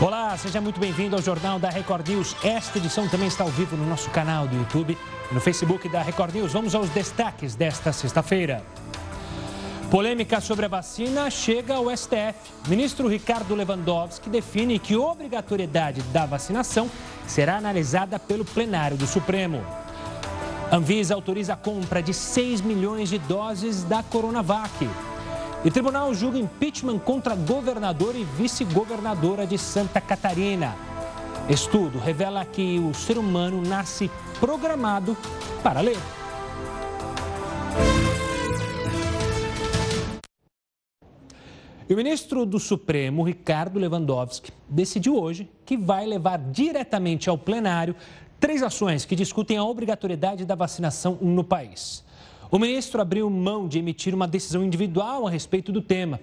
Olá, seja muito bem-vindo ao Jornal da Record News. Esta edição também está ao vivo no nosso canal do YouTube e no Facebook da Record News. Vamos aos destaques desta sexta-feira. Polêmica sobre a vacina chega ao STF. Ministro Ricardo Lewandowski define que obrigatoriedade da vacinação será analisada pelo plenário do Supremo. Anvisa autoriza a compra de 6 milhões de doses da Coronavac. E tribunal julga impeachment contra governador e vice-governadora de Santa Catarina. Estudo revela que o ser humano nasce programado para ler. E o ministro do Supremo, Ricardo Lewandowski, decidiu hoje que vai levar diretamente ao plenário três ações que discutem a obrigatoriedade da vacinação no país. O ministro abriu mão de emitir uma decisão individual a respeito do tema.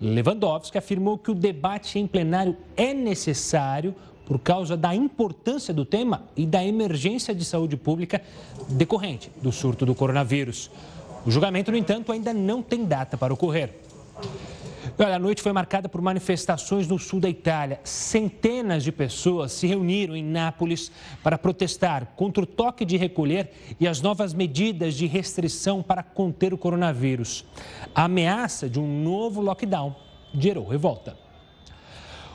Lewandowski afirmou que o debate em plenário é necessário por causa da importância do tema e da emergência de saúde pública decorrente do surto do coronavírus. O julgamento, no entanto, ainda não tem data para ocorrer. Olha, a noite foi marcada por manifestações no sul da Itália. Centenas de pessoas se reuniram em Nápoles para protestar contra o toque de recolher e as novas medidas de restrição para conter o coronavírus. A ameaça de um novo lockdown gerou revolta.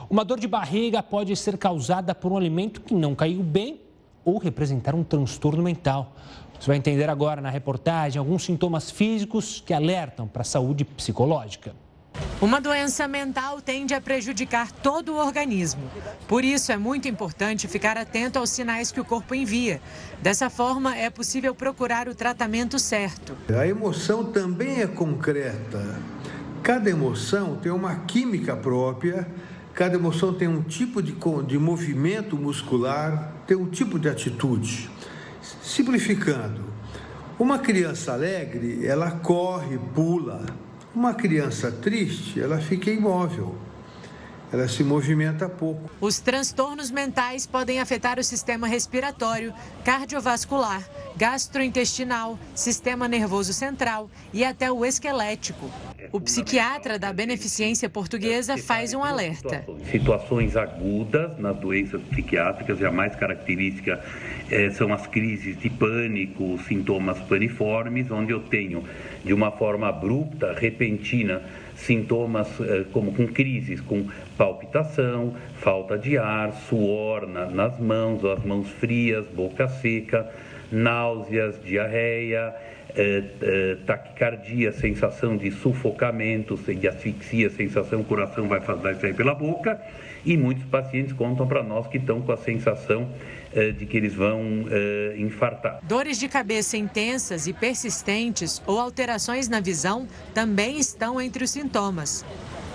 Uma dor de barriga pode ser causada por um alimento que não caiu bem ou representar um transtorno mental. Você vai entender agora na reportagem alguns sintomas físicos que alertam para a saúde psicológica. Uma doença mental tende a prejudicar todo o organismo. Por isso, é muito importante ficar atento aos sinais que o corpo envia. Dessa forma, é possível procurar o tratamento certo. A emoção também é concreta. Cada emoção tem uma química própria, cada emoção tem um tipo de, de movimento muscular, tem um tipo de atitude. Simplificando, uma criança alegre, ela corre, pula uma criança triste, ela fica imóvel. Ela se movimenta pouco. Os transtornos mentais podem afetar o sistema respiratório, cardiovascular, gastrointestinal, sistema nervoso central e até o esquelético. O psiquiatra da Beneficência Portuguesa faz um alerta. Situações agudas nas doenças psiquiátricas e a mais característica é, são as crises de pânico, sintomas paniformes, onde eu tenho de uma forma abrupta, repentina, sintomas é, como com crises, com palpitação, falta de ar, suor na, nas mãos, as mãos frias, boca seca, náuseas, diarreia, é, é, taquicardia, sensação de sufocamento, de asfixia, sensação o coração vai, vai sair pela boca. E muitos pacientes contam para nós que estão com a sensação de que eles vão é, infartar. Dores de cabeça intensas e persistentes ou alterações na visão também estão entre os sintomas.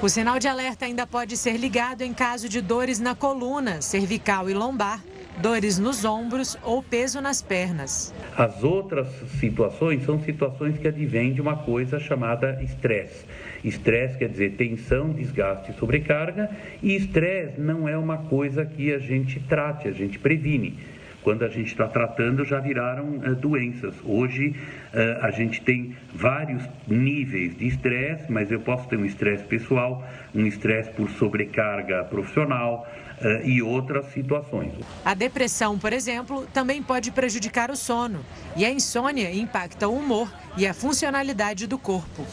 O sinal de alerta ainda pode ser ligado em caso de dores na coluna, cervical e lombar dores nos ombros ou peso nas pernas. As outras situações são situações que advêm de uma coisa chamada estresse. Estresse quer dizer tensão, desgaste e sobrecarga, e estresse não é uma coisa que a gente trate, a gente previne quando a gente está tratando, já viraram uh, doenças. Hoje uh, a gente tem vários níveis de estresse, mas eu posso ter um estresse pessoal, um estresse por sobrecarga profissional, uh, e outras situações. A depressão, por exemplo, também pode prejudicar o sono. E a insônia impacta o humor e a funcionalidade do corpo.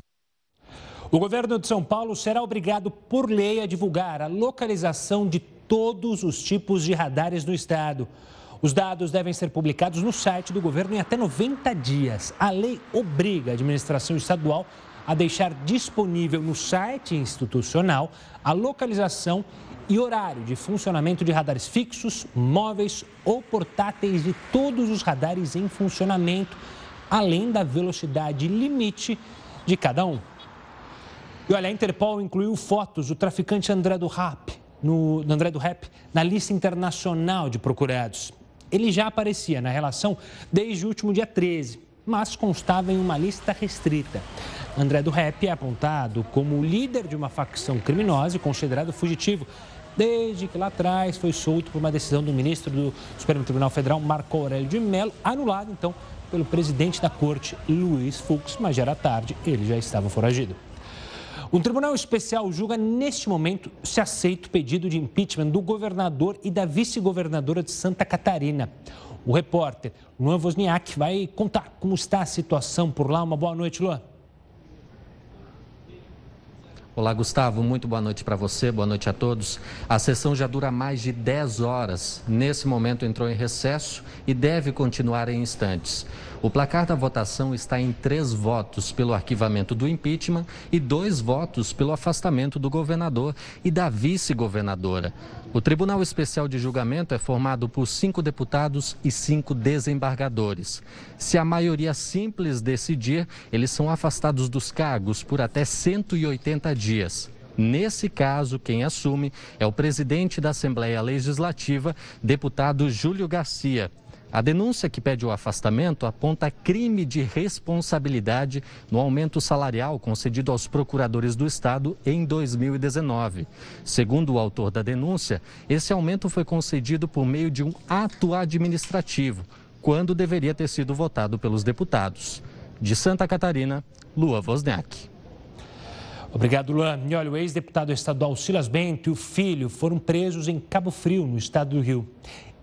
O governo de São Paulo será obrigado por lei a divulgar a localização de todos os tipos de radares no estado. Os dados devem ser publicados no site do governo em até 90 dias. A lei obriga a administração estadual a deixar disponível no site institucional a localização e horário de funcionamento de radares fixos, móveis ou portáteis de todos os radares em funcionamento, além da velocidade limite de cada um. E olha, a Interpol incluiu fotos do traficante André do Rap, no, André do Rap na lista internacional de procurados. Ele já aparecia na relação desde o último dia 13, mas constava em uma lista restrita. André do Rap é apontado como o líder de uma facção criminosa e considerado fugitivo desde que lá atrás foi solto por uma decisão do ministro do Supremo Tribunal Federal, Marco Aurélio de Mello, anulado então pelo presidente da corte, Luiz Fux, mas já era tarde, ele já estava foragido. Um tribunal especial julga neste momento se aceita o pedido de impeachment do governador e da vice-governadora de Santa Catarina. O repórter Luan Wozniak vai contar como está a situação por lá. Uma boa noite, Luan. Olá, Gustavo. Muito boa noite para você, boa noite a todos. A sessão já dura mais de 10 horas. Nesse momento entrou em recesso e deve continuar em instantes. O placar da votação está em três votos pelo arquivamento do impeachment e dois votos pelo afastamento do governador e da vice-governadora. O Tribunal Especial de Julgamento é formado por cinco deputados e cinco desembargadores. Se a maioria simples decidir, eles são afastados dos cargos por até 180 dias. Nesse caso, quem assume é o presidente da Assembleia Legislativa, deputado Júlio Garcia. A denúncia que pede o afastamento aponta crime de responsabilidade no aumento salarial concedido aos procuradores do Estado em 2019. Segundo o autor da denúncia, esse aumento foi concedido por meio de um ato administrativo, quando deveria ter sido votado pelos deputados. De Santa Catarina, Lua Wozniak. Obrigado, Luan. E olha, o ex-deputado estadual Silas Bento e o filho foram presos em Cabo Frio, no estado do Rio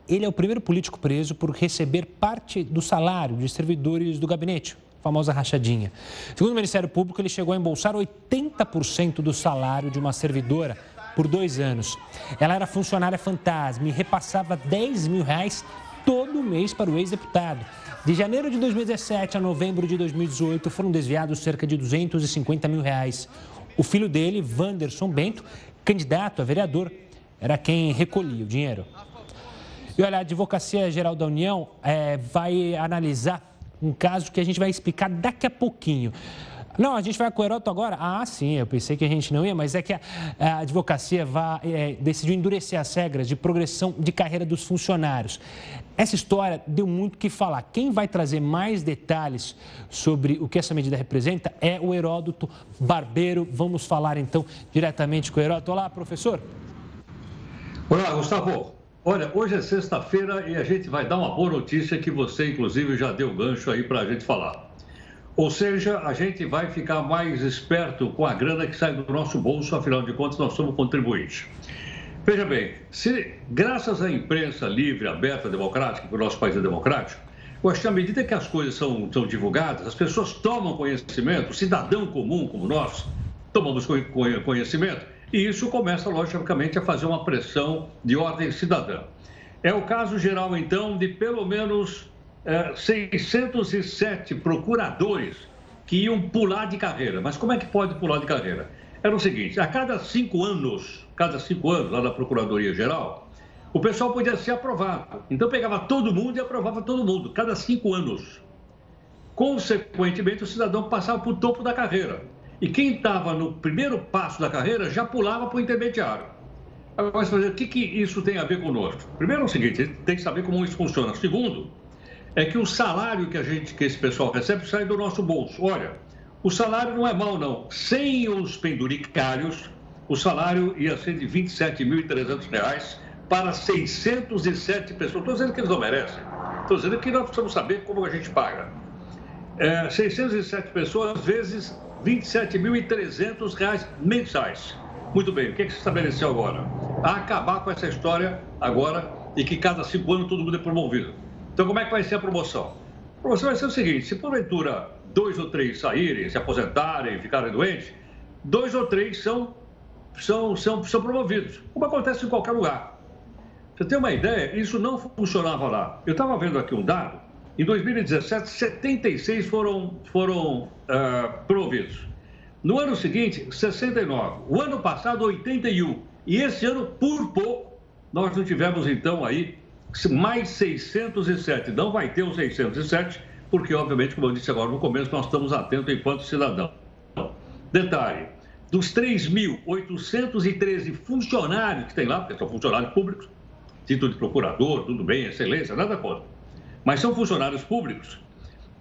ele é o primeiro político preso por receber parte do salário de servidores do gabinete, famosa rachadinha. Segundo o Ministério Público, ele chegou a embolsar 80% do salário de uma servidora por dois anos. Ela era funcionária fantasma e repassava 10 mil reais todo mês para o ex-deputado. De janeiro de 2017 a novembro de 2018, foram desviados cerca de 250 mil reais. O filho dele, Wanderson Bento, candidato a vereador, era quem recolhia o dinheiro. E olha, a Advocacia Geral da União é, vai analisar um caso que a gente vai explicar daqui a pouquinho. Não, a gente vai com o Heroto agora? Ah, sim, eu pensei que a gente não ia, mas é que a, a advocacia vai, é, decidiu endurecer as regras de progressão de carreira dos funcionários. Essa história deu muito o que falar. Quem vai trazer mais detalhes sobre o que essa medida representa é o Heródoto Barbeiro. Vamos falar então diretamente com o Heródoto. Olá, professor. Olá, Gustavo. Olha, hoje é sexta-feira e a gente vai dar uma boa notícia que você, inclusive, já deu gancho aí para a gente falar. Ou seja, a gente vai ficar mais esperto com a grana que sai do nosso bolso, afinal de contas, nós somos contribuintes. Veja bem, se graças à imprensa livre, aberta, democrática, que o nosso país é democrático, eu acho que à medida que as coisas são, são divulgadas, as pessoas tomam conhecimento, o cidadão comum como nós, tomamos conhecimento, e isso começa, logicamente, a fazer uma pressão de ordem cidadã. É o caso geral, então, de pelo menos é, 607 procuradores que iam pular de carreira. Mas como é que pode pular de carreira? Era o seguinte: a cada cinco anos, cada cinco anos, lá na Procuradoria Geral, o pessoal podia ser aprovado. Então pegava todo mundo e aprovava todo mundo, cada cinco anos. Consequentemente, o cidadão passava para o topo da carreira. E quem estava no primeiro passo da carreira já pulava para o intermediário. Agora, você o que, que isso tem a ver conosco? Primeiro é o seguinte, tem que saber como isso funciona. Segundo, é que o salário que a gente, que esse pessoal recebe, sai do nosso bolso. Olha, o salário não é mau, não. Sem os penduricários, o salário ia ser de R$ 27.300 para 607 pessoas. Estou dizendo que eles não merecem. Estou dizendo que nós precisamos saber como a gente paga. É, 607 pessoas vezes 27.300 reais mensais. Muito bem, o que, é que se estabeleceu agora? A acabar com essa história agora e que cada cinco anos todo mundo é promovido. Então, como é que vai ser a promoção? A promoção vai ser o seguinte: se porventura dois ou três saírem, se aposentarem, ficarem doentes, dois ou três são, são, são, são promovidos, como acontece em qualquer lugar. Você tem uma ideia? Isso não funcionava lá. Eu estava vendo aqui um dado em 2017, 76 foram, foram uh. No ano seguinte, 69. O ano passado, 81. E esse ano, por pouco, nós não tivemos, então, aí mais 607. Não vai ter os 607, porque, obviamente, como eu disse agora no começo, nós estamos atentos enquanto cidadão. Detalhe: dos 3.813 funcionários que tem lá, porque são funcionários públicos, título de procurador, tudo bem, excelência, nada contra mas são funcionários públicos.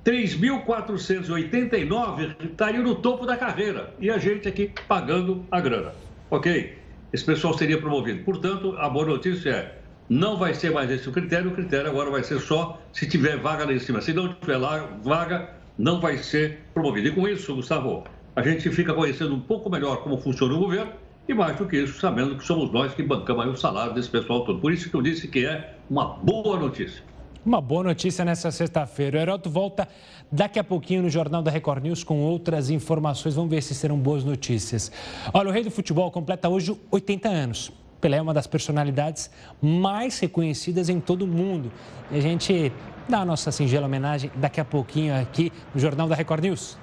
3.489 estariam no topo da carreira e a gente aqui pagando a grana. Ok? Esse pessoal seria promovido. Portanto, a boa notícia é: não vai ser mais esse o critério, o critério agora vai ser só se tiver vaga lá em cima. Se não tiver lá vaga, não vai ser promovido. E com isso, Gustavo, a gente fica conhecendo um pouco melhor como funciona o governo e mais do que isso, sabendo que somos nós que bancamos o salário desse pessoal todo. Por isso que eu disse que é uma boa notícia. Uma boa notícia nessa sexta-feira. O Heroto volta daqui a pouquinho no Jornal da Record News com outras informações. Vamos ver se serão boas notícias. Olha, o rei do futebol completa hoje 80 anos. Pelé é uma das personalidades mais reconhecidas em todo o mundo. E a gente dá a nossa singela homenagem daqui a pouquinho aqui no Jornal da Record News.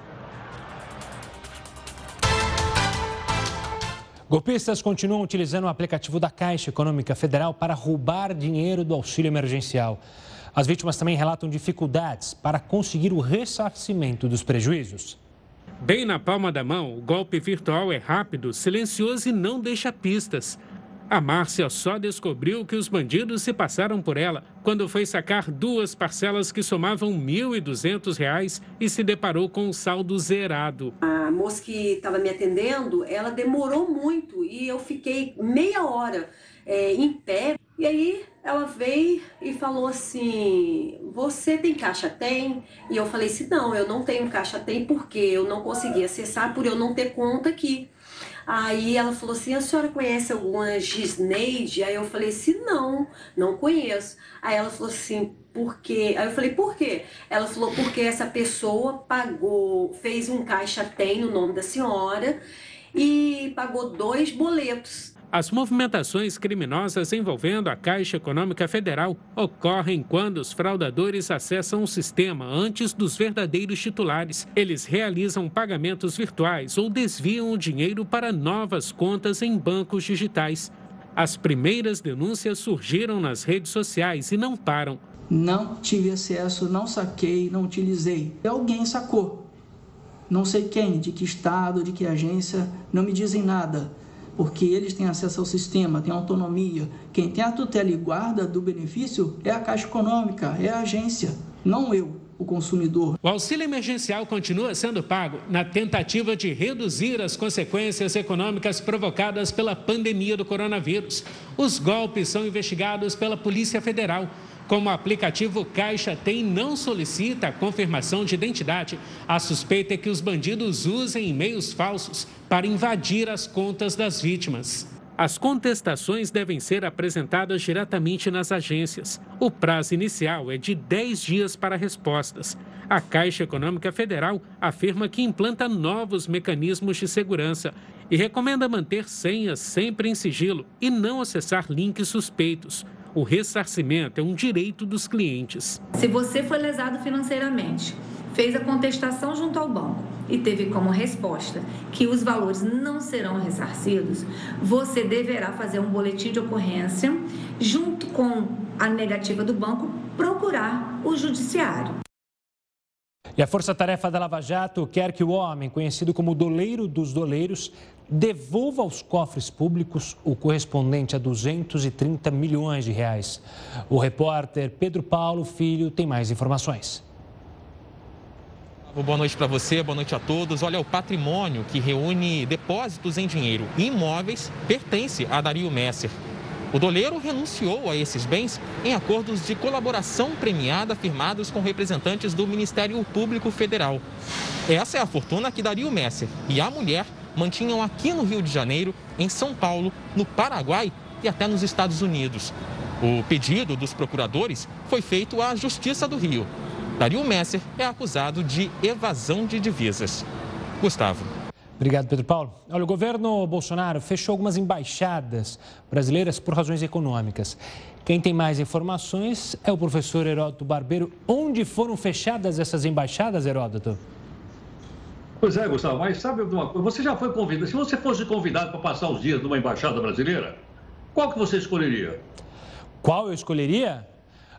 Golpistas continuam utilizando o aplicativo da Caixa Econômica Federal para roubar dinheiro do auxílio emergencial. As vítimas também relatam dificuldades para conseguir o ressarcimento dos prejuízos. Bem na palma da mão, o golpe virtual é rápido, silencioso e não deixa pistas. A Márcia só descobriu que os bandidos se passaram por ela quando foi sacar duas parcelas que somavam R$ 1.200 e se deparou com o saldo zerado. A moça que estava me atendendo, ela demorou muito e eu fiquei meia hora é, em pé. E aí ela veio e falou assim: Você tem caixa? Tem? E eu falei assim: Não, eu não tenho caixa. Tem porque eu não consegui acessar por eu não ter conta aqui. Aí ela falou assim: a senhora conhece alguma Gisneide? Aí eu falei assim: não, não conheço. Aí ela falou assim: por quê? Aí eu falei: por quê? Ela falou: porque essa pessoa pagou, fez um caixa tem no nome da senhora e pagou dois boletos. As movimentações criminosas envolvendo a Caixa Econômica Federal ocorrem quando os fraudadores acessam o sistema antes dos verdadeiros titulares. Eles realizam pagamentos virtuais ou desviam o dinheiro para novas contas em bancos digitais. As primeiras denúncias surgiram nas redes sociais e não param. Não tive acesso, não saquei, não utilizei. Alguém sacou. Não sei quem, de que estado, de que agência, não me dizem nada porque eles têm acesso ao sistema, têm autonomia. Quem tem a tutela e guarda do benefício é a Caixa Econômica, é a agência, não eu. O consumidor. O auxílio emergencial continua sendo pago na tentativa de reduzir as consequências econômicas provocadas pela pandemia do coronavírus. Os golpes são investigados pela Polícia Federal. Como o aplicativo Caixa Tem não solicita a confirmação de identidade, a suspeita é que os bandidos usem e-mails falsos para invadir as contas das vítimas. As contestações devem ser apresentadas diretamente nas agências. O prazo inicial é de 10 dias para respostas. A Caixa Econômica Federal afirma que implanta novos mecanismos de segurança e recomenda manter senhas sempre em sigilo e não acessar links suspeitos. O ressarcimento é um direito dos clientes. Se você foi lesado financeiramente, fez a contestação junto ao banco e teve como resposta que os valores não serão ressarcidos, você deverá fazer um boletim de ocorrência junto com a negativa do banco procurar o judiciário. E a Força Tarefa da Lava Jato quer que o homem, conhecido como doleiro dos doleiros, devolva aos cofres públicos o correspondente a 230 milhões de reais. O repórter Pedro Paulo Filho tem mais informações. Boa noite para você, boa noite a todos. Olha, o patrimônio que reúne depósitos em dinheiro e imóveis pertence a Dario Messer. O doleiro renunciou a esses bens em acordos de colaboração premiada firmados com representantes do Ministério Público Federal. Essa é a fortuna que Dario Messer e a mulher mantinham aqui no Rio de Janeiro, em São Paulo, no Paraguai e até nos Estados Unidos. O pedido dos procuradores foi feito à Justiça do Rio. Dario Messer é acusado de evasão de divisas. Gustavo. Obrigado, Pedro Paulo. Olha, o governo Bolsonaro fechou algumas embaixadas brasileiras por razões econômicas. Quem tem mais informações é o professor Heródoto Barbeiro. Onde foram fechadas essas embaixadas, Heródoto? Pois é, Gustavo, mas sabe uma coisa? Você já foi convidado. Se você fosse convidado para passar os dias numa embaixada brasileira, qual que você escolheria? Qual eu escolheria?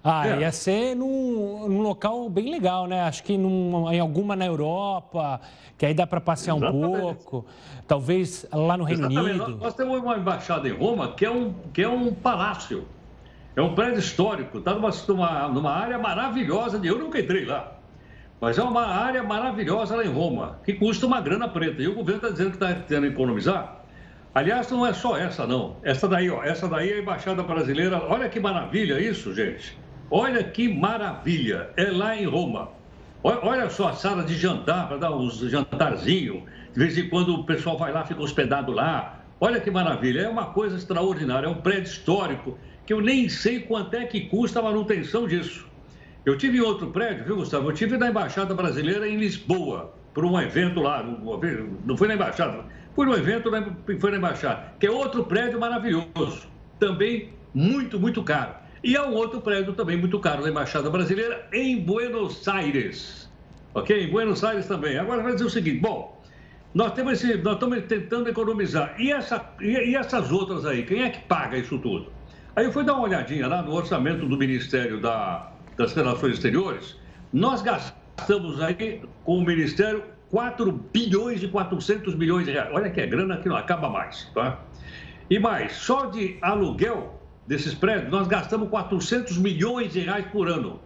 Ah, é. ia ser num, num, local bem legal, né? Acho que num, em alguma na Europa, que aí dá para passear Exatamente. um pouco. Talvez lá no Reino Exatamente. Unido. Nós temos uma embaixada em Roma que é um, que é um palácio. É um prédio histórico. Está numa, numa, numa área maravilhosa. De, eu nunca entrei lá. Mas é uma área maravilhosa lá em Roma, que custa uma grana preta. E o governo está dizendo que está tentando economizar. Aliás, não é só essa, não. Essa daí, ó. Essa daí é a Embaixada Brasileira. Olha que maravilha isso, gente. Olha que maravilha, é lá em Roma. Olha só a sala de jantar, para dar uns jantarzinho. De vez em quando o pessoal vai lá, fica hospedado lá. Olha que maravilha, é uma coisa extraordinária, é um prédio histórico que eu nem sei quanto é que custa a manutenção disso. Eu tive outro prédio, viu, Gustavo? Eu tive na Embaixada Brasileira em Lisboa, por um evento lá. Não foi na Embaixada, foi no evento, foi na Embaixada, que é outro prédio maravilhoso. Também muito, muito caro. E há um outro prédio também muito caro da Embaixada Brasileira em Buenos Aires. Ok? Em Buenos Aires também. Agora vai dizer o seguinte: bom, nós, temos esse, nós estamos tentando economizar. E, essa, e, essas outras aí? Quem é que paga isso tudo? Aí eu fui dar uma olhadinha lá no orçamento do Ministério da, das Relações Exteriores. Nós gastamos aí com o Ministério 4 bilhões e 400 milhões de reais. Olha que é grana que não acaba mais, tá? E mais, só de aluguel desses prédios, nós gastamos 400 milhões de reais por ano.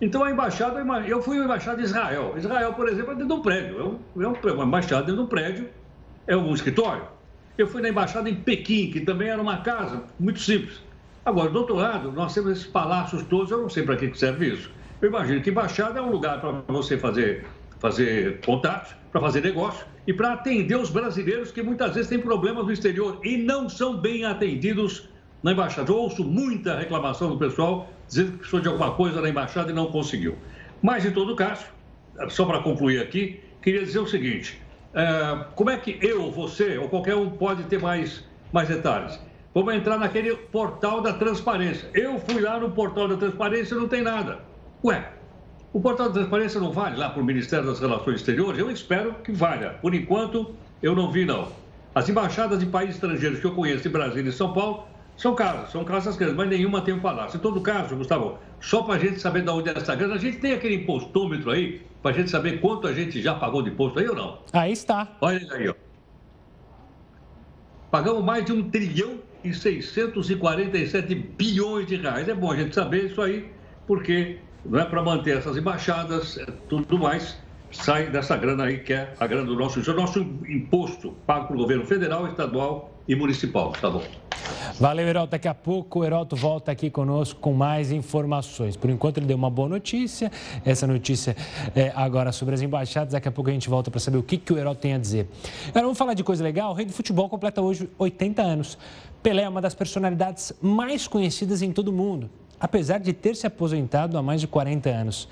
Então a embaixada, eu fui à embaixada de Israel. Israel, por exemplo, é dentro de um prédio. É, é uma embaixada dentro de um prédio, é um escritório. Eu fui na embaixada em Pequim, que também era uma casa muito simples. Agora, do outro lado, nós temos esses palácios todos, eu não sei para que serve isso. Eu imagino que embaixada é um lugar para você fazer, fazer contatos, para fazer negócio e para atender os brasileiros que muitas vezes têm problemas no exterior e não são bem atendidos na embaixada. Eu ouço muita reclamação do pessoal dizendo que precisou de alguma coisa na embaixada e não conseguiu. Mas, em todo caso, só para concluir aqui, queria dizer o seguinte: é, como é que eu, você ou qualquer um pode ter mais, mais detalhes? Vamos entrar naquele portal da transparência. Eu fui lá no portal da transparência e não tem nada. Ué, o portal da transparência não vale lá para o Ministério das Relações Exteriores? Eu espero que valha. Por enquanto, eu não vi, não. As embaixadas de países estrangeiros que eu conheço em Brasília e São Paulo são casas, são casas grandes, mas nenhuma tem um palácio. Em todo caso, Gustavo, só para a gente saber de onde é essa grana, a gente tem aquele impostômetro aí, para a gente saber quanto a gente já pagou de imposto aí ou não? Aí está. Olha aí, ó. Pagamos mais de um trilhão e 647 bilhões de reais. É bom a gente saber isso aí, porque não é para manter essas embaixadas, é tudo mais, sai dessa grana aí, que é a grana do nosso, é nosso imposto pago pelo governo federal, estadual e municipal. Tá bom. Valeu, Heroto. Daqui a pouco o Heroto volta aqui conosco com mais informações. Por enquanto, ele deu uma boa notícia. Essa notícia é agora sobre as embaixadas. Daqui a pouco a gente volta para saber o que, que o Heroto tem a dizer. Agora, vamos falar de coisa legal. O rei do futebol completa hoje 80 anos. Pelé é uma das personalidades mais conhecidas em todo o mundo, apesar de ter se aposentado há mais de 40 anos.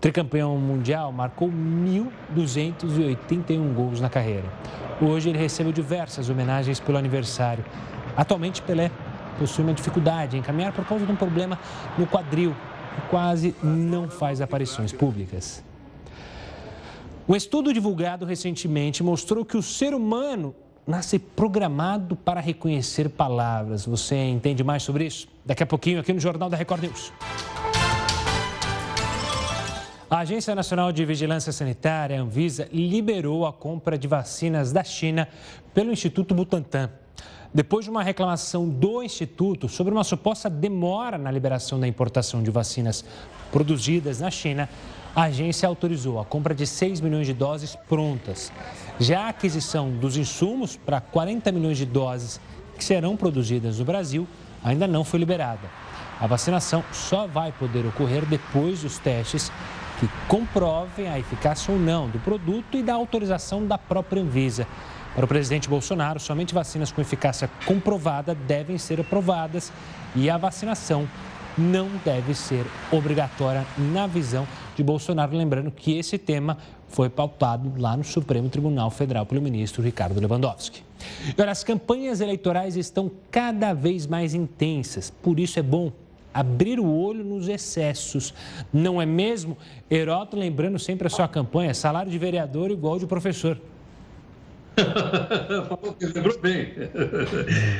Tricampeão mundial marcou 1.281 gols na carreira. Hoje ele recebeu diversas homenagens pelo aniversário. Atualmente, Pelé possui uma dificuldade em caminhar por causa de um problema no quadril e quase não faz aparições públicas. Um estudo divulgado recentemente mostrou que o ser humano nasce programado para reconhecer palavras. Você entende mais sobre isso? Daqui a pouquinho aqui no Jornal da Record News. A Agência Nacional de Vigilância Sanitária, Anvisa, liberou a compra de vacinas da China pelo Instituto Butantan. Depois de uma reclamação do Instituto sobre uma suposta demora na liberação da importação de vacinas produzidas na China, a agência autorizou a compra de 6 milhões de doses prontas. Já a aquisição dos insumos para 40 milhões de doses que serão produzidas no Brasil ainda não foi liberada. A vacinação só vai poder ocorrer depois dos testes que comprovem a eficácia ou não do produto e da autorização da própria Anvisa. Para o presidente Bolsonaro, somente vacinas com eficácia comprovada devem ser aprovadas e a vacinação não deve ser obrigatória na visão de Bolsonaro. Lembrando que esse tema foi pautado lá no Supremo Tribunal Federal pelo ministro Ricardo Lewandowski. As campanhas eleitorais estão cada vez mais intensas, por isso é bom abrir o olho nos excessos. Não é mesmo? Heroto lembrando sempre a sua campanha, salário de vereador igual de professor. Lembrou bem.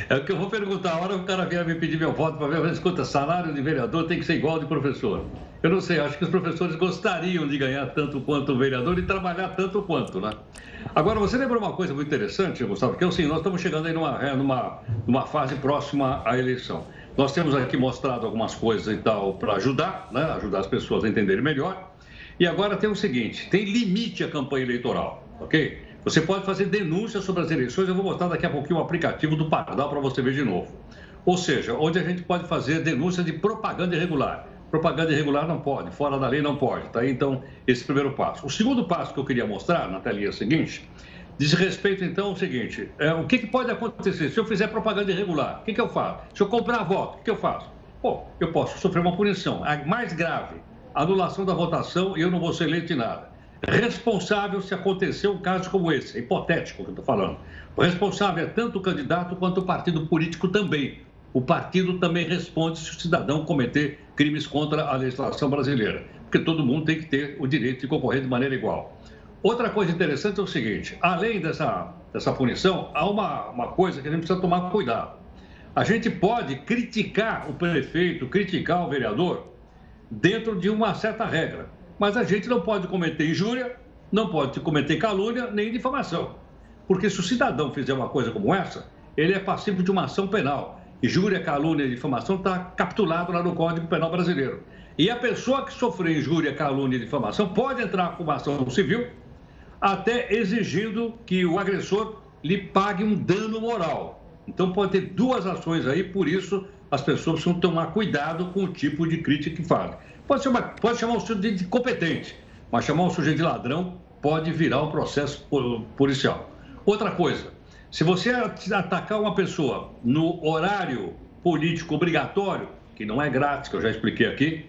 É o que eu vou perguntar. A hora que o cara vier me pedir meu voto para ver, escuta, salário de vereador tem que ser igual de professor. Eu não sei, acho que os professores gostariam de ganhar tanto quanto o vereador e trabalhar tanto quanto, né? Agora, você lembra uma coisa muito interessante, Gustavo, que é assim, nós estamos chegando aí numa, é, numa, numa fase próxima à eleição. Nós temos aqui mostrado algumas coisas e tal para ajudar, né? ajudar as pessoas a entenderem melhor. E agora tem o seguinte: tem limite à campanha eleitoral, ok? Você pode fazer denúncias sobre as eleições. Eu vou botar daqui a pouquinho o aplicativo do Pardal para você ver de novo. Ou seja, onde a gente pode fazer denúncia de propaganda irregular. Propaganda irregular não pode, fora da lei não pode, tá? Então, esse primeiro passo. O segundo passo que eu queria mostrar na telinha seguinte, Diz respeito, então, ao seguinte: é, o que, que, pode acontecer? Se eu fizer propaganda irregular, o que, que eu faço? Se eu comprar voto, o que eu faço? Bom, eu posso sofrer uma punição. A mais grave, anulação da votação e eu não vou ser eleito em nada. Responsável se acontecer um caso como esse, é hipotético que eu estou falando. O responsável é tanto o candidato quanto o partido político também. O partido também responde se o cidadão cometer crimes contra a legislação brasileira, porque todo mundo tem que ter o direito de concorrer de maneira igual. Outra coisa interessante é o seguinte: além dessa, dessa punição, há uma, uma coisa que a gente precisa tomar cuidado. A gente pode criticar o prefeito, criticar o vereador, dentro de uma certa regra, mas a gente não pode cometer injúria, não pode cometer calúnia nem difamação. Porque se o cidadão fizer uma coisa como essa, ele é passivo de uma ação penal. Injúria, calúnia e difamação está capitulado lá no Código Penal Brasileiro. E a pessoa que sofreu injúria, calúnia e difamação pode entrar com uma ação civil até exigindo que o agressor lhe pague um dano moral. Então pode ter duas ações aí, por isso as pessoas precisam tomar cuidado com o tipo de crítica que fazem. Pode chamar, pode chamar o sujeito de competente, mas chamar o sujeito de ladrão pode virar um processo policial. Outra coisa, se você atacar uma pessoa no horário político obrigatório, que não é grátis, que eu já expliquei aqui,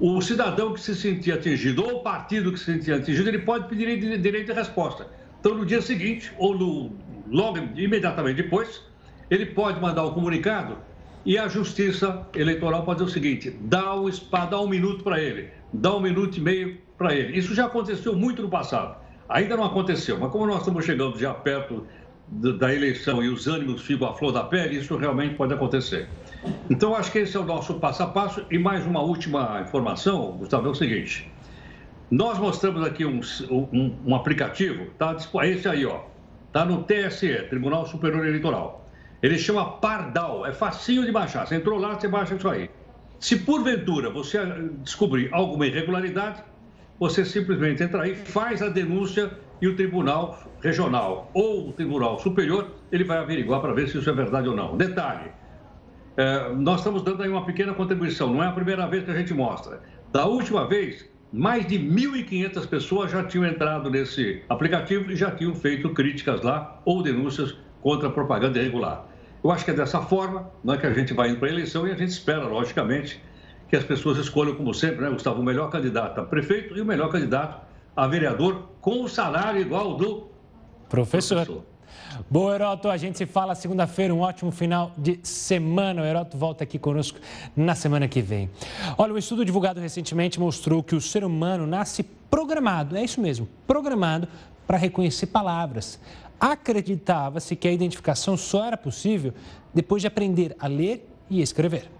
o cidadão que se sentir atingido ou o partido que se sentir atingido, ele pode pedir direito de resposta. Então, no dia seguinte, ou no, logo imediatamente depois, ele pode mandar o um comunicado e a Justiça Eleitoral pode dizer o seguinte: dá, o, dá um minuto para ele, dá um minuto e meio para ele. Isso já aconteceu muito no passado. Ainda não aconteceu, mas como nós estamos chegando já perto da eleição e os ânimos ficam à flor da pele, isso realmente pode acontecer. Então, acho que esse é o nosso passo a passo. E mais uma última informação, Gustavo, é o seguinte. Nós mostramos aqui um, um, um aplicativo, tá? Esse aí, ó. Tá no TSE, Tribunal Superior Eleitoral. Ele chama Pardal, é facinho de baixar. Você entrou lá, você baixa isso aí. Se porventura você descobrir alguma irregularidade, você simplesmente entra aí, faz a denúncia e o Tribunal Regional ou o Tribunal Superior, ele vai averiguar para ver se isso é verdade ou não. Detalhe, é, nós estamos dando aí uma pequena contribuição, não é a primeira vez que a gente mostra. Da última vez, mais de 1.500 pessoas já tinham entrado nesse aplicativo e já tinham feito críticas lá ou denúncias contra a propaganda irregular. Eu acho que é dessa forma é que a gente vai indo para a eleição e a gente espera, logicamente, que as pessoas escolham, como sempre, né, Gustavo, o melhor candidato a prefeito e o melhor candidato a vereador com o salário igual do professor. professor. Boa, Heroto. A gente se fala segunda-feira. Um ótimo final de semana. O Heroto volta aqui conosco na semana que vem. Olha, um estudo divulgado recentemente mostrou que o ser humano nasce programado, é isso mesmo, programado para reconhecer palavras. Acreditava-se que a identificação só era possível depois de aprender a ler e escrever.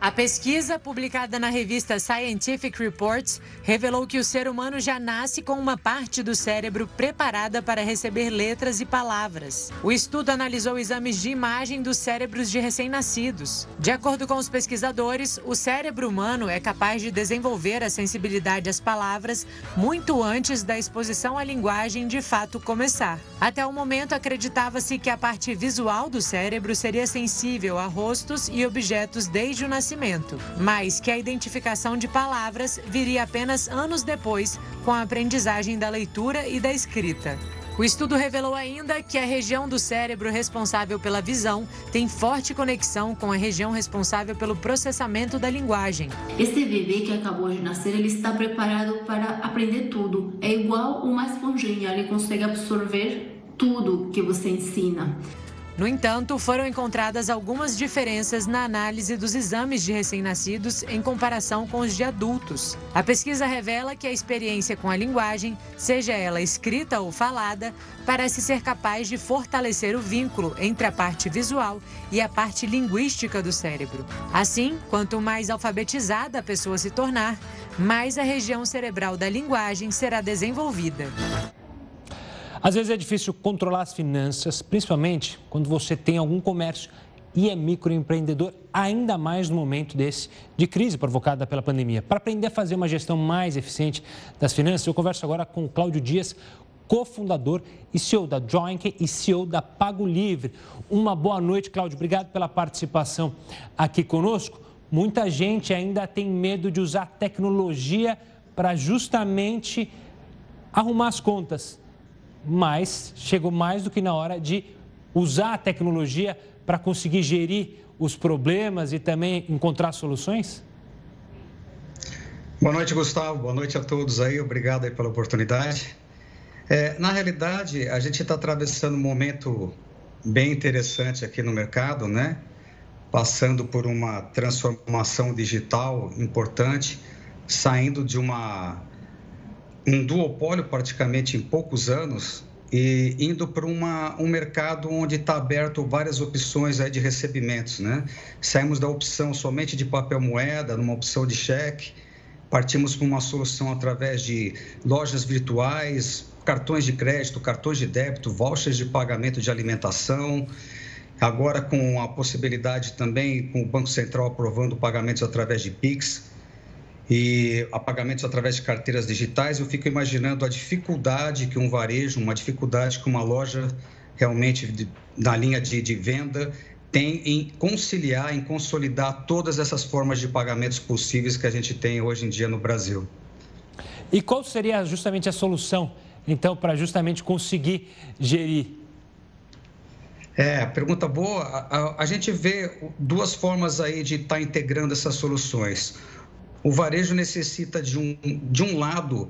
A pesquisa, publicada na revista Scientific Reports, revelou que o ser humano já nasce com uma parte do cérebro preparada para receber letras e palavras. O estudo analisou exames de imagem dos cérebros de recém-nascidos. De acordo com os pesquisadores, o cérebro humano é capaz de desenvolver a sensibilidade às palavras muito antes da exposição à linguagem de fato começar. Até o momento, acreditava-se que a parte visual do cérebro seria sensível a rostos e objetos desde o nascimento mas que a identificação de palavras viria apenas anos depois, com a aprendizagem da leitura e da escrita. O estudo revelou ainda que a região do cérebro responsável pela visão tem forte conexão com a região responsável pelo processamento da linguagem. Esse bebê que acabou de nascer, ele está preparado para aprender tudo. É igual uma esponjinha, ele consegue absorver tudo que você ensina. No entanto, foram encontradas algumas diferenças na análise dos exames de recém-nascidos em comparação com os de adultos. A pesquisa revela que a experiência com a linguagem, seja ela escrita ou falada, parece ser capaz de fortalecer o vínculo entre a parte visual e a parte linguística do cérebro. Assim, quanto mais alfabetizada a pessoa se tornar, mais a região cerebral da linguagem será desenvolvida. Às vezes é difícil controlar as finanças, principalmente quando você tem algum comércio e é microempreendedor, ainda mais no momento desse de crise provocada pela pandemia. Para aprender a fazer uma gestão mais eficiente das finanças, eu converso agora com Cláudio Dias, cofundador e CEO da Joink e CEO da Pago Livre. Uma boa noite, Cláudio. Obrigado pela participação aqui conosco. Muita gente ainda tem medo de usar tecnologia para justamente arrumar as contas mas chegou mais do que na hora de usar a tecnologia para conseguir gerir os problemas e também encontrar soluções? Boa noite, Gustavo. Boa noite a todos aí. Obrigado aí pela oportunidade. É, na realidade, a gente está atravessando um momento bem interessante aqui no mercado, né? Passando por uma transformação digital importante, saindo de uma um duopólio praticamente em poucos anos e indo para um mercado onde está aberto várias opções aí de recebimentos, né? Saímos da opção somente de papel moeda, numa opção de cheque, partimos para uma solução através de lojas virtuais, cartões de crédito, cartões de débito, vouchers de pagamento de alimentação. Agora, com a possibilidade também, com o Banco Central aprovando pagamentos através de PIX e a pagamentos através de carteiras digitais, eu fico imaginando a dificuldade que um varejo, uma dificuldade que uma loja realmente de, na linha de, de venda tem em conciliar, em consolidar todas essas formas de pagamentos possíveis que a gente tem hoje em dia no Brasil. E qual seria justamente a solução então, para justamente conseguir gerir? É, pergunta boa. A, a, a gente vê duas formas aí de estar tá integrando essas soluções. O varejo necessita de um, de um lado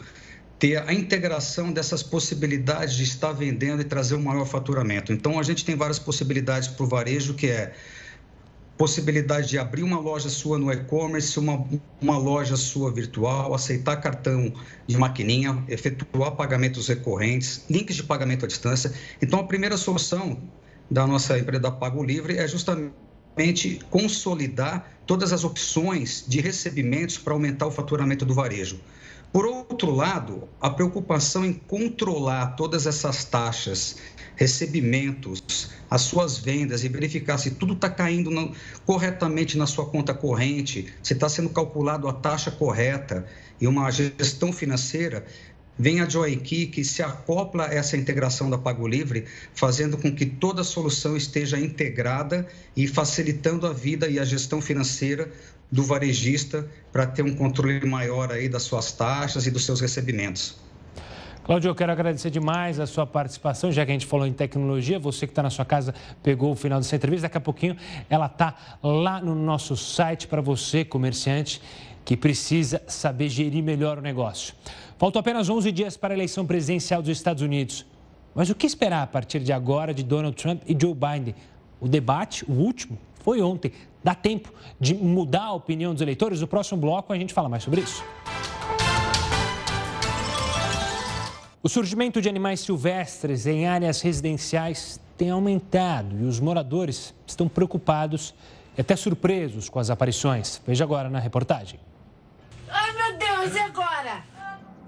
ter a integração dessas possibilidades de estar vendendo e trazer um maior faturamento. Então, a gente tem várias possibilidades para o varejo, que é possibilidade de abrir uma loja sua no e-commerce, uma, uma loja sua virtual, aceitar cartão de maquininha, efetuar pagamentos recorrentes, links de pagamento à distância. Então, a primeira solução da nossa empresa Pago Livre é justamente consolidar todas as opções de recebimentos para aumentar o faturamento do varejo. Por outro lado, a preocupação em controlar todas essas taxas, recebimentos, as suas vendas e verificar se tudo está caindo no, corretamente na sua conta corrente, se está sendo calculado a taxa correta e uma gestão financeira, vem a Joyki que se acopla a essa integração da Pago Livre, fazendo com que toda a solução esteja integrada e facilitando a vida e a gestão financeira do varejista para ter um controle maior aí das suas taxas e dos seus recebimentos. Cláudio, eu quero agradecer demais a sua participação, já que a gente falou em tecnologia. Você que está na sua casa pegou o final dessa entrevista. Daqui a pouquinho ela está lá no nosso site para você, comerciante, que precisa saber gerir melhor o negócio. Faltam apenas 11 dias para a eleição presidencial dos Estados Unidos. Mas o que esperar a partir de agora de Donald Trump e Joe Biden? O debate, o último, foi ontem. Dá tempo de mudar a opinião dos eleitores? No próximo bloco a gente fala mais sobre isso. O surgimento de animais silvestres em áreas residenciais tem aumentado e os moradores estão preocupados e até surpresos com as aparições. Veja agora na reportagem. Ai, meu Deus, e agora?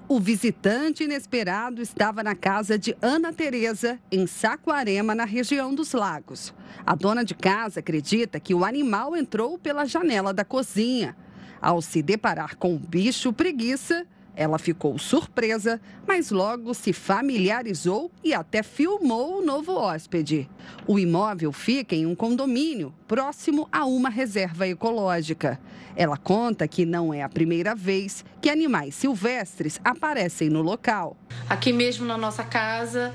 O visitante inesperado estava na casa de Ana Teresa, em Saquarema, na região dos Lagos. A dona de casa acredita que o animal entrou pela janela da cozinha. Ao se deparar com o bicho preguiça, ela ficou surpresa, mas logo se familiarizou e até filmou o novo hóspede. O imóvel fica em um condomínio próximo a uma reserva ecológica. Ela conta que não é a primeira vez que animais silvestres aparecem no local. Aqui mesmo na nossa casa,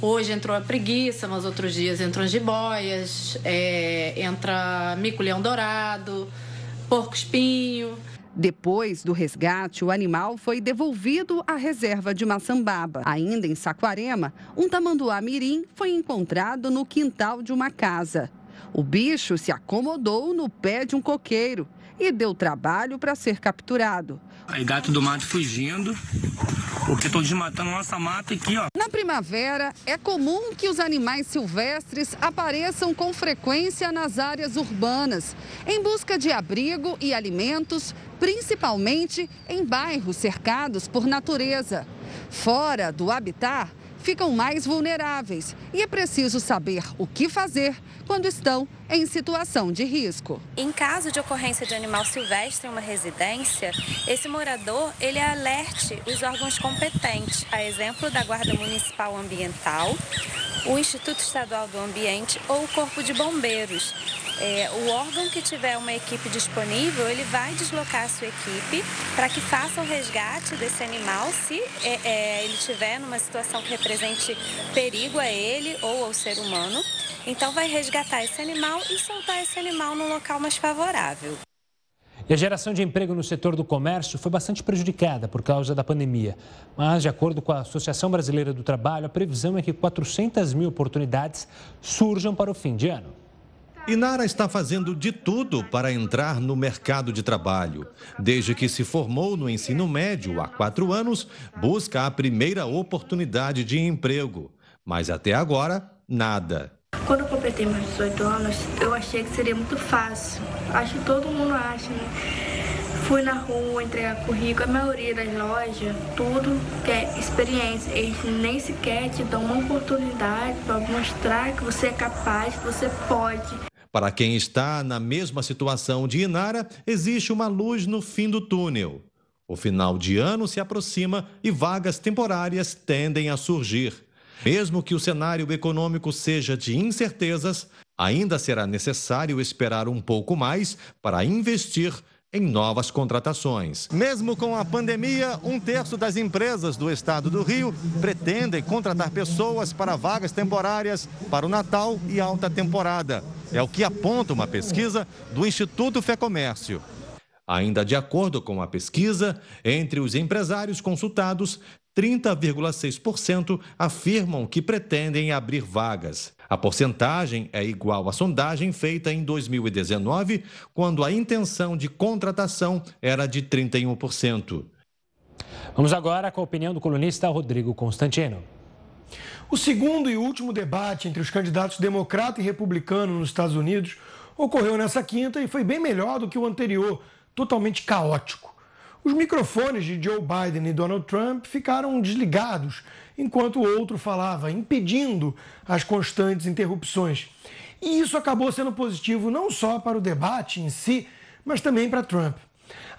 Hoje entrou a preguiça, nos outros dias entram as jiboias, é, entra mico-leão dourado, porco-espinho. Depois do resgate, o animal foi devolvido à reserva de Maçambaba. Ainda em Saquarema, um tamanduá mirim foi encontrado no quintal de uma casa. O bicho se acomodou no pé de um coqueiro e deu trabalho para ser capturado. Aí gato do mato fugindo, porque estão desmatando nossa mata aqui, ó. Na primavera, é comum que os animais silvestres apareçam com frequência nas áreas urbanas, em busca de abrigo e alimentos, principalmente em bairros cercados por natureza. Fora do habitat, ficam mais vulneráveis e é preciso saber o que fazer quando estão em situação de risco. Em caso de ocorrência de animal silvestre em uma residência, esse morador ele alerte os órgãos competentes, a exemplo da Guarda Municipal Ambiental, o Instituto Estadual do Ambiente ou o Corpo de Bombeiros É, o órgão que tiver uma equipe disponível, ele vai deslocar a sua equipe para que faça o resgate desse animal, se é, é, ele estiver numa situação que represente perigo a ele ou ao ser humano. Então, vai resgatar esse animal e soltar esse animal num local mais favorável. E a geração de emprego no setor do comércio foi bastante prejudicada por causa da pandemia. Mas, de acordo com a Associação Brasileira do Trabalho, a previsão é que 400 mil oportunidades surjam para o fim de ano. Inara está fazendo de tudo para entrar no mercado de trabalho. Desde que se formou no ensino médio há quatro anos, busca a primeira oportunidade de emprego. Mas até agora, nada. Quando eu completei meus 18 anos, eu achei que seria muito fácil. Acho que todo mundo acha, né? Fui na rua entregar currículo, a maioria das lojas, tudo que é experiência. Eles nem sequer te dão uma oportunidade para mostrar que você é capaz, que você pode. Para quem está na mesma situação de Inara, existe uma luz no fim do túnel. O final de ano se aproxima e vagas temporárias tendem a surgir. Mesmo que o cenário econômico seja de incertezas, ainda será necessário esperar um pouco mais para investir em novas contratações. Mesmo com a pandemia, um terço das empresas do estado do Rio pretendem contratar pessoas para vagas temporárias para o Natal e alta temporada. É o que aponta uma pesquisa do Instituto Fé Comércio. Ainda de acordo com a pesquisa, entre os empresários consultados, 30,6% afirmam que pretendem abrir vagas. A porcentagem é igual à sondagem feita em 2019, quando a intenção de contratação era de 31%. Vamos agora com a opinião do colunista Rodrigo Constantino. O segundo e último debate entre os candidatos democrata e republicano nos Estados Unidos ocorreu nessa quinta e foi bem melhor do que o anterior, totalmente caótico. Os microfones de Joe Biden e Donald Trump ficaram desligados enquanto o outro falava, impedindo as constantes interrupções. E isso acabou sendo positivo não só para o debate em si, mas também para Trump.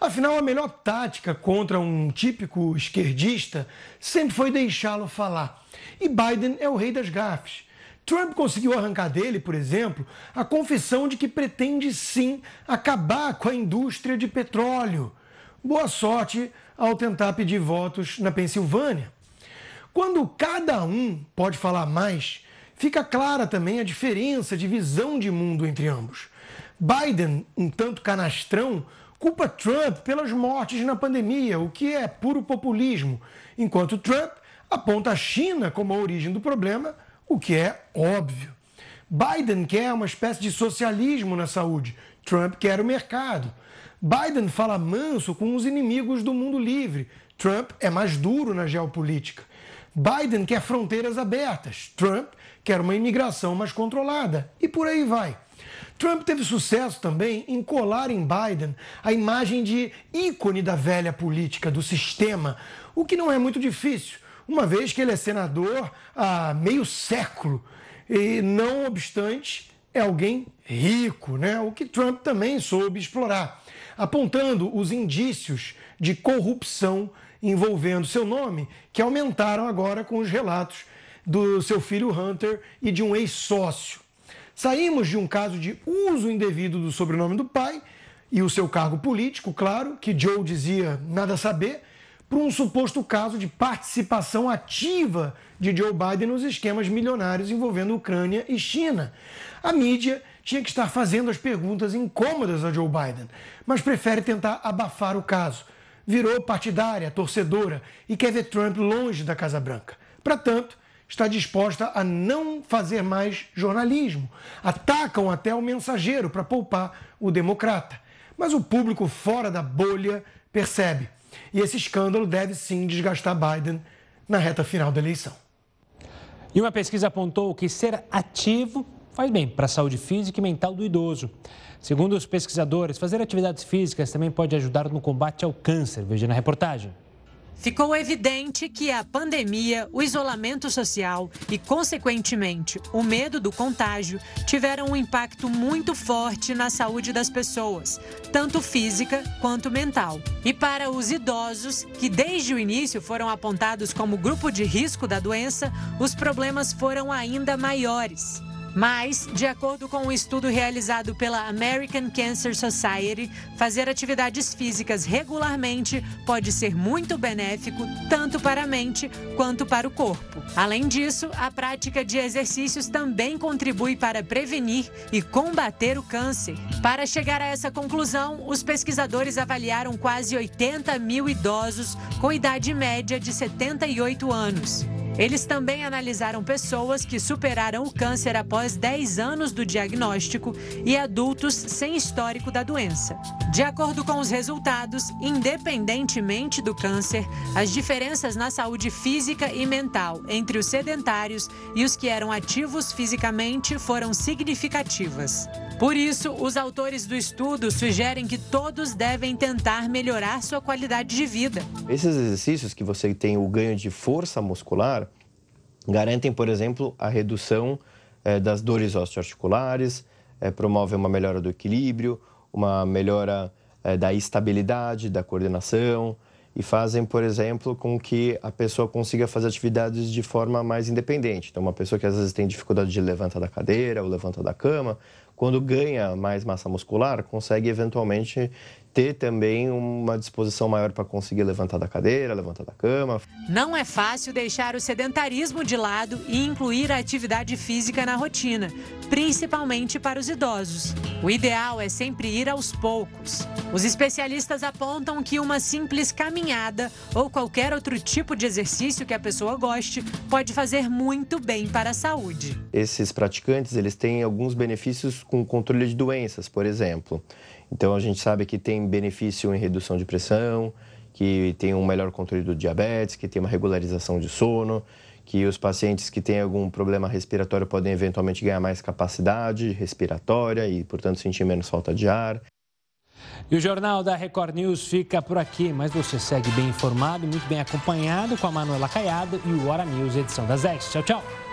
Afinal, a melhor tática contra um típico esquerdista sempre foi deixá-lo falar. E Biden é o rei das gafes. Trump conseguiu arrancar dele, por exemplo, a confissão de que pretende sim acabar com a indústria de petróleo boa sorte ao tentar pedir votos na Pensilvânia. Quando cada um pode falar mais, fica clara também a diferença de visão de mundo entre ambos. Biden, um tanto canastrão, culpa Trump pelas mortes na pandemia, o que é puro populismo, enquanto Trump aponta a China como a origem do problema, o que é óbvio. Biden quer uma espécie de socialismo na saúde, Trump quer o mercado. Biden fala manso com os inimigos do mundo livre. Trump é mais duro na geopolítica. Biden quer fronteiras abertas. Trump quer uma imigração mais controlada. E por aí vai. Trump teve sucesso também em colar em Biden a imagem de ícone da velha política, do sistema, o que não é muito difícil, uma vez que ele é senador há meio século. E, não obstante, é alguém rico, né? o que Trump também soube explorar apontando os indícios de corrupção envolvendo seu nome, que aumentaram agora com os relatos do seu filho Hunter e de um ex-sócio. Saímos de um caso de uso indevido do sobrenome do pai e o seu cargo político, claro, que Joe dizia nada saber, para um suposto caso de participação ativa de Joe Biden nos esquemas milionários envolvendo Ucrânia e China. A mídia tinha que estar fazendo as perguntas incômodas a Joe Biden, mas prefere tentar abafar o caso. Virou partidária, torcedora e quer ver Trump longe da Casa Branca. Para tanto, está disposta a não fazer mais jornalismo. Atacam até o mensageiro para poupar o democrata. Mas o público fora da bolha percebe. E esse escândalo deve sim desgastar Biden na reta final da eleição. E uma pesquisa apontou que ser ativo faz bem para a saúde física e mental do idoso. Segundo os pesquisadores, fazer atividades físicas também pode ajudar no combate ao câncer. Veja na reportagem. Ficou evidente que a pandemia, o isolamento social e, consequentemente, o medo do contágio tiveram um impacto muito forte na saúde das pessoas, tanto física quanto mental. E para os idosos, que desde o início foram apontados como grupo de risco da doença, os problemas foram ainda maiores. Mas, de acordo com um estudo realizado pela American Cancer Society, fazer atividades físicas regularmente pode ser muito benéfico tanto para a mente quanto para o corpo. Além disso, a prática de exercícios também contribui para prevenir e combater o câncer. Para chegar a essa conclusão, os pesquisadores avaliaram quase 80 mil idosos com idade média de 78 anos. Eles também analisaram pessoas que superaram o câncer após 10 anos do diagnóstico e adultos sem histórico da doença. De acordo com os resultados, independentemente do câncer, as diferenças na saúde física e mental entre os sedentários e os que eram ativos fisicamente foram significativas. Por isso, os autores do estudo sugerem que todos devem tentar melhorar sua qualidade de vida. Esses exercícios que você tem o ganho de força muscular garantem, por exemplo, a redução eh, das dores osteoarticulares, eh, promovem uma melhora do equilíbrio, uma melhora eh, da estabilidade, da coordenação e fazem, por exemplo, com que a pessoa consiga fazer atividades de forma mais independente. Então, uma pessoa que às vezes tem dificuldade de levantar da cadeira ou levantar da cama, quando ganha mais massa muscular, consegue eventualmente ter também uma disposição maior para conseguir levantar da cadeira, levantar da cama. Não é fácil deixar o sedentarismo de lado e incluir a atividade física na rotina, principalmente para os idosos. O ideal é sempre ir aos poucos. Os especialistas apontam que uma simples caminhada ou qualquer outro tipo de exercício que a pessoa goste pode fazer muito bem para a saúde. Esses praticantes, eles têm alguns benefícios com controle de doenças, por exemplo. Então a gente sabe que tem benefício em redução de pressão, que tem um melhor controle do diabetes, que tem uma regularização de sono, que os pacientes que têm algum problema respiratório podem eventualmente ganhar mais capacidade respiratória e, portanto, sentir menos falta de ar. E o Jornal da Record News fica por aqui, mas você segue bem informado muito bem acompanhado com a Manuela Caiado e o Hora News, edição das 10. Tchau, tchau.